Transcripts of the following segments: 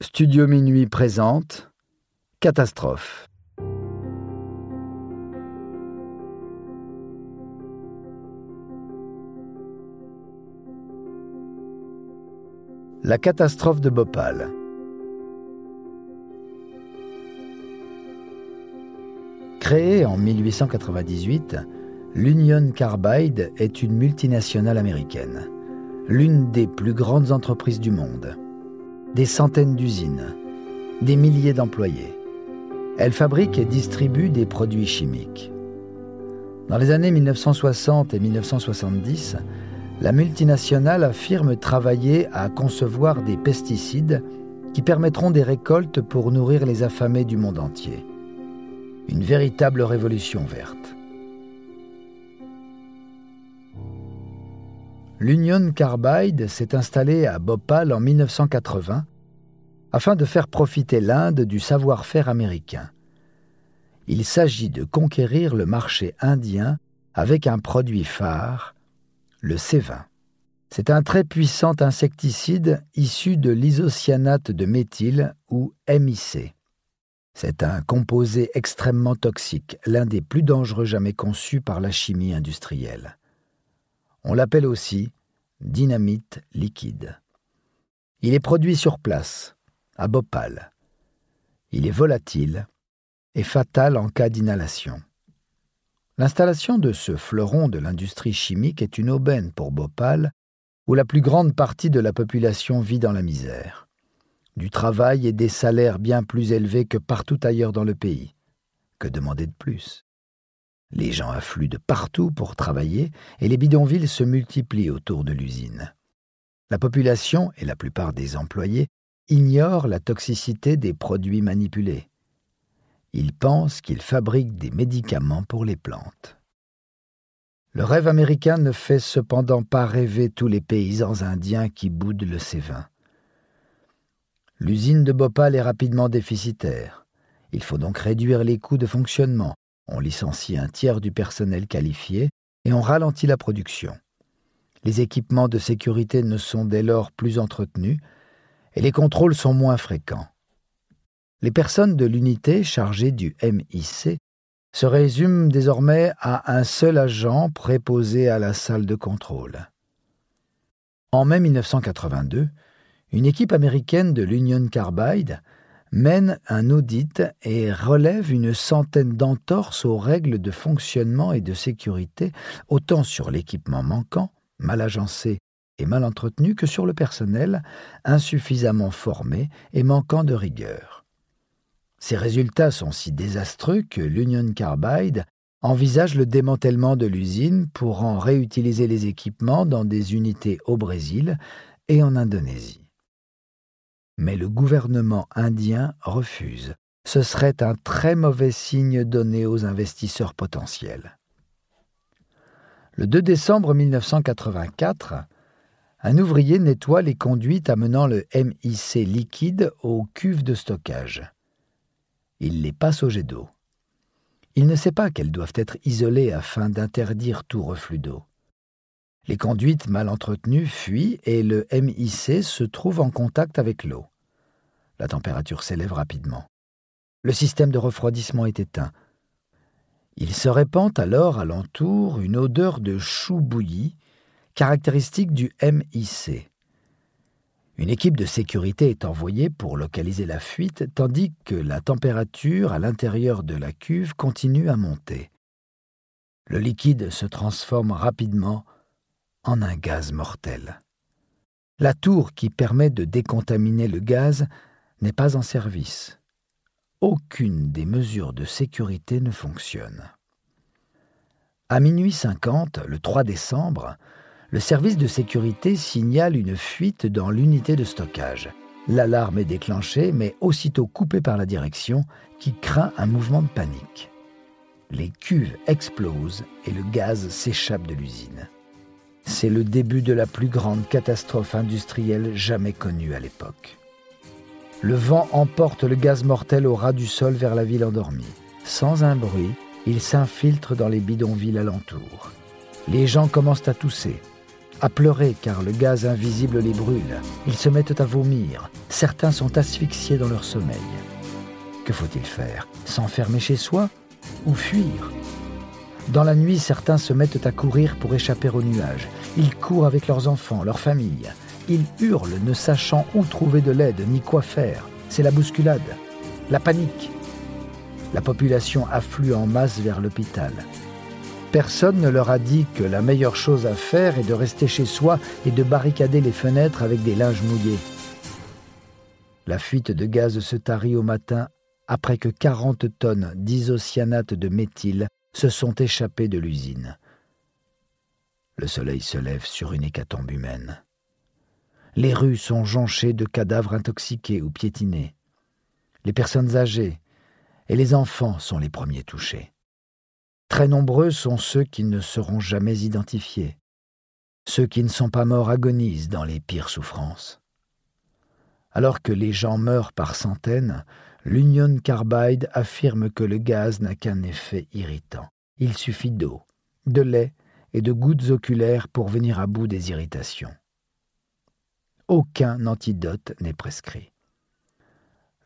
Studio Minuit présente Catastrophe. La catastrophe de Bhopal. Créée en 1898, l'Union Carbide est une multinationale américaine, l'une des plus grandes entreprises du monde des centaines d'usines, des milliers d'employés. Elle fabrique et distribue des produits chimiques. Dans les années 1960 et 1970, la multinationale affirme travailler à concevoir des pesticides qui permettront des récoltes pour nourrir les affamés du monde entier. Une véritable révolution verte. l'Union Carbide s'est installée à Bhopal en 1980 afin de faire profiter l'Inde du savoir-faire américain. Il s'agit de conquérir le marché indien avec un produit phare, le C20. C'est un très puissant insecticide issu de l'isocyanate de méthyle ou MIC. C'est un composé extrêmement toxique, l'un des plus dangereux jamais conçus par la chimie industrielle. On l'appelle aussi dynamite liquide. Il est produit sur place, à Bhopal. Il est volatile et fatal en cas d'inhalation. L'installation de ce fleuron de l'industrie chimique est une aubaine pour Bhopal, où la plus grande partie de la population vit dans la misère. Du travail et des salaires bien plus élevés que partout ailleurs dans le pays. Que demander de plus? Les gens affluent de partout pour travailler et les bidonvilles se multiplient autour de l'usine. La population et la plupart des employés ignorent la toxicité des produits manipulés. Ils pensent qu'ils fabriquent des médicaments pour les plantes. Le rêve américain ne fait cependant pas rêver tous les paysans indiens qui boudent le C20. L'usine de Bhopal est rapidement déficitaire. Il faut donc réduire les coûts de fonctionnement on licencie un tiers du personnel qualifié et on ralentit la production. Les équipements de sécurité ne sont dès lors plus entretenus et les contrôles sont moins fréquents. Les personnes de l'unité chargées du MIC se résument désormais à un seul agent préposé à la salle de contrôle. En mai 1982, une équipe américaine de l'Union Carbide mène un audit et relève une centaine d'entorses aux règles de fonctionnement et de sécurité, autant sur l'équipement manquant, mal agencé et mal entretenu, que sur le personnel, insuffisamment formé et manquant de rigueur. Ces résultats sont si désastreux que l'Union Carbide envisage le démantèlement de l'usine pour en réutiliser les équipements dans des unités au Brésil et en Indonésie mais le gouvernement indien refuse. Ce serait un très mauvais signe donné aux investisseurs potentiels. Le 2 décembre 1984, un ouvrier nettoie les conduites amenant le MIC liquide aux cuves de stockage. Il les passe au jet d'eau. Il ne sait pas qu'elles doivent être isolées afin d'interdire tout reflux d'eau. Les conduites mal entretenues fuient et le MIC se trouve en contact avec l'eau. La température s'élève rapidement. Le système de refroidissement est éteint. Il se répand alors alentour une odeur de chou bouilli, caractéristique du MIC. Une équipe de sécurité est envoyée pour localiser la fuite, tandis que la température à l'intérieur de la cuve continue à monter. Le liquide se transforme rapidement un gaz mortel. La tour qui permet de décontaminer le gaz n'est pas en service. Aucune des mesures de sécurité ne fonctionne. À minuit 50, le 3 décembre, le service de sécurité signale une fuite dans l'unité de stockage. L'alarme est déclenchée, mais aussitôt coupée par la direction, qui craint un mouvement de panique. Les cuves explosent et le gaz s'échappe de l'usine. C'est le début de la plus grande catastrophe industrielle jamais connue à l'époque. Le vent emporte le gaz mortel au ras du sol vers la ville endormie. Sans un bruit, il s'infiltre dans les bidonvilles alentours. Les gens commencent à tousser. à pleurer car le gaz invisible les brûle. Ils se mettent à vomir. Certains sont asphyxiés dans leur sommeil. Que faut-il faire? S'enfermer chez soi ou fuir? Dans la nuit, certains se mettent à courir pour échapper aux nuages. Ils courent avec leurs enfants, leurs familles. Ils hurlent, ne sachant où trouver de l'aide ni quoi faire. C'est la bousculade, la panique. La population afflue en masse vers l'hôpital. Personne ne leur a dit que la meilleure chose à faire est de rester chez soi et de barricader les fenêtres avec des linges mouillés. La fuite de gaz se tarit au matin après que 40 tonnes d'isocyanate de méthyle se sont échappées de l'usine. Le soleil se lève sur une hécatombe humaine. Les rues sont jonchées de cadavres intoxiqués ou piétinés. Les personnes âgées et les enfants sont les premiers touchés. Très nombreux sont ceux qui ne seront jamais identifiés. Ceux qui ne sont pas morts agonisent dans les pires souffrances. Alors que les gens meurent par centaines, l'Union Carbide affirme que le gaz n'a qu'un effet irritant. Il suffit d'eau, de lait de gouttes oculaires pour venir à bout des irritations. Aucun antidote n'est prescrit.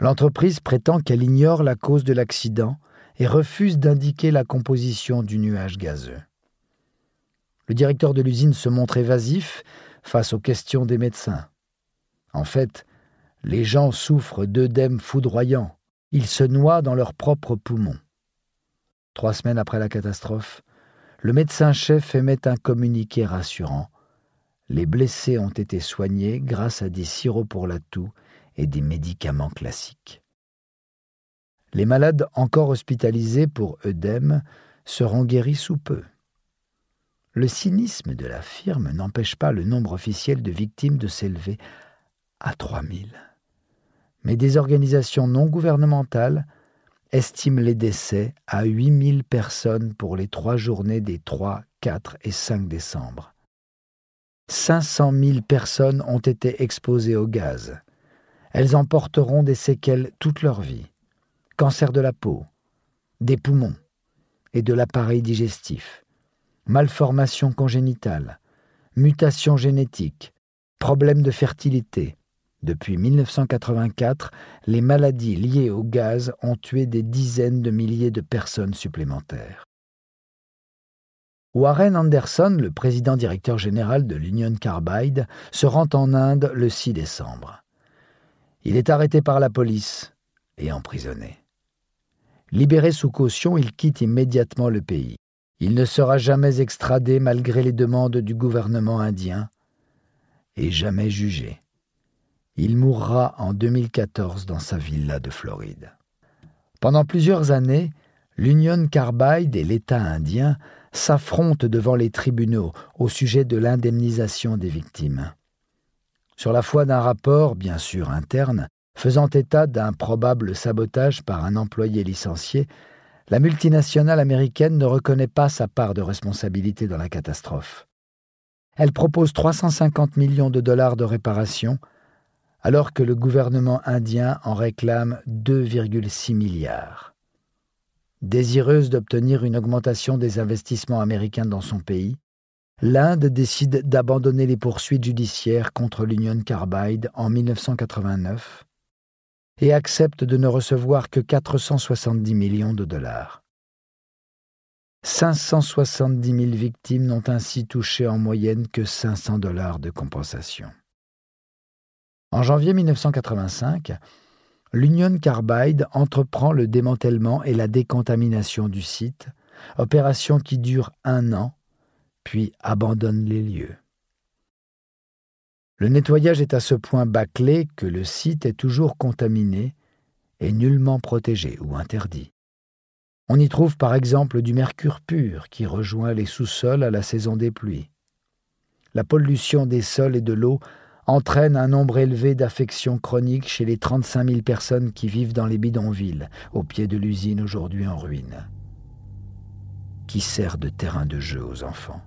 L'entreprise prétend qu'elle ignore la cause de l'accident et refuse d'indiquer la composition du nuage gazeux. Le directeur de l'usine se montre évasif face aux questions des médecins. En fait, les gens souffrent d'œdèmes foudroyants. Ils se noient dans leurs propres poumons. Trois semaines après la catastrophe, le médecin-chef émet un communiqué rassurant. Les blessés ont été soignés grâce à des sirops pour la toux et des médicaments classiques. Les malades encore hospitalisés pour œdème seront guéris sous peu. Le cynisme de la firme n'empêche pas le nombre officiel de victimes de s'élever à 3000 mais des organisations non gouvernementales estiment les décès à 8000 personnes pour les trois journées des 3, 4 et 5 décembre. 500 000 personnes ont été exposées au gaz. Elles en porteront des séquelles toute leur vie. Cancer de la peau, des poumons et de l'appareil digestif, malformations congénitales, mutations génétiques, problèmes de fertilité, depuis 1984, les maladies liées au gaz ont tué des dizaines de milliers de personnes supplémentaires. Warren Anderson, le président directeur général de l'Union Carbide, se rend en Inde le 6 décembre. Il est arrêté par la police et emprisonné. Libéré sous caution, il quitte immédiatement le pays. Il ne sera jamais extradé malgré les demandes du gouvernement indien et jamais jugé. Il mourra en 2014 dans sa villa de Floride. Pendant plusieurs années, l'Union Carbide et l'État indien s'affrontent devant les tribunaux au sujet de l'indemnisation des victimes. Sur la foi d'un rapport, bien sûr interne, faisant état d'un probable sabotage par un employé licencié, la multinationale américaine ne reconnaît pas sa part de responsabilité dans la catastrophe. Elle propose 350 millions de dollars de réparation alors que le gouvernement indien en réclame 2,6 milliards. Désireuse d'obtenir une augmentation des investissements américains dans son pays, l'Inde décide d'abandonner les poursuites judiciaires contre l'Union Carbide en 1989 et accepte de ne recevoir que 470 millions de dollars. 570 000 victimes n'ont ainsi touché en moyenne que 500 dollars de compensation. En janvier 1985, l'Union Carbide entreprend le démantèlement et la décontamination du site, opération qui dure un an, puis abandonne les lieux. Le nettoyage est à ce point bâclé que le site est toujours contaminé et nullement protégé ou interdit. On y trouve par exemple du mercure pur qui rejoint les sous-sols à la saison des pluies. La pollution des sols et de l'eau entraîne un nombre élevé d'affections chroniques chez les 35 000 personnes qui vivent dans les bidonvilles, au pied de l'usine aujourd'hui en ruine, qui sert de terrain de jeu aux enfants?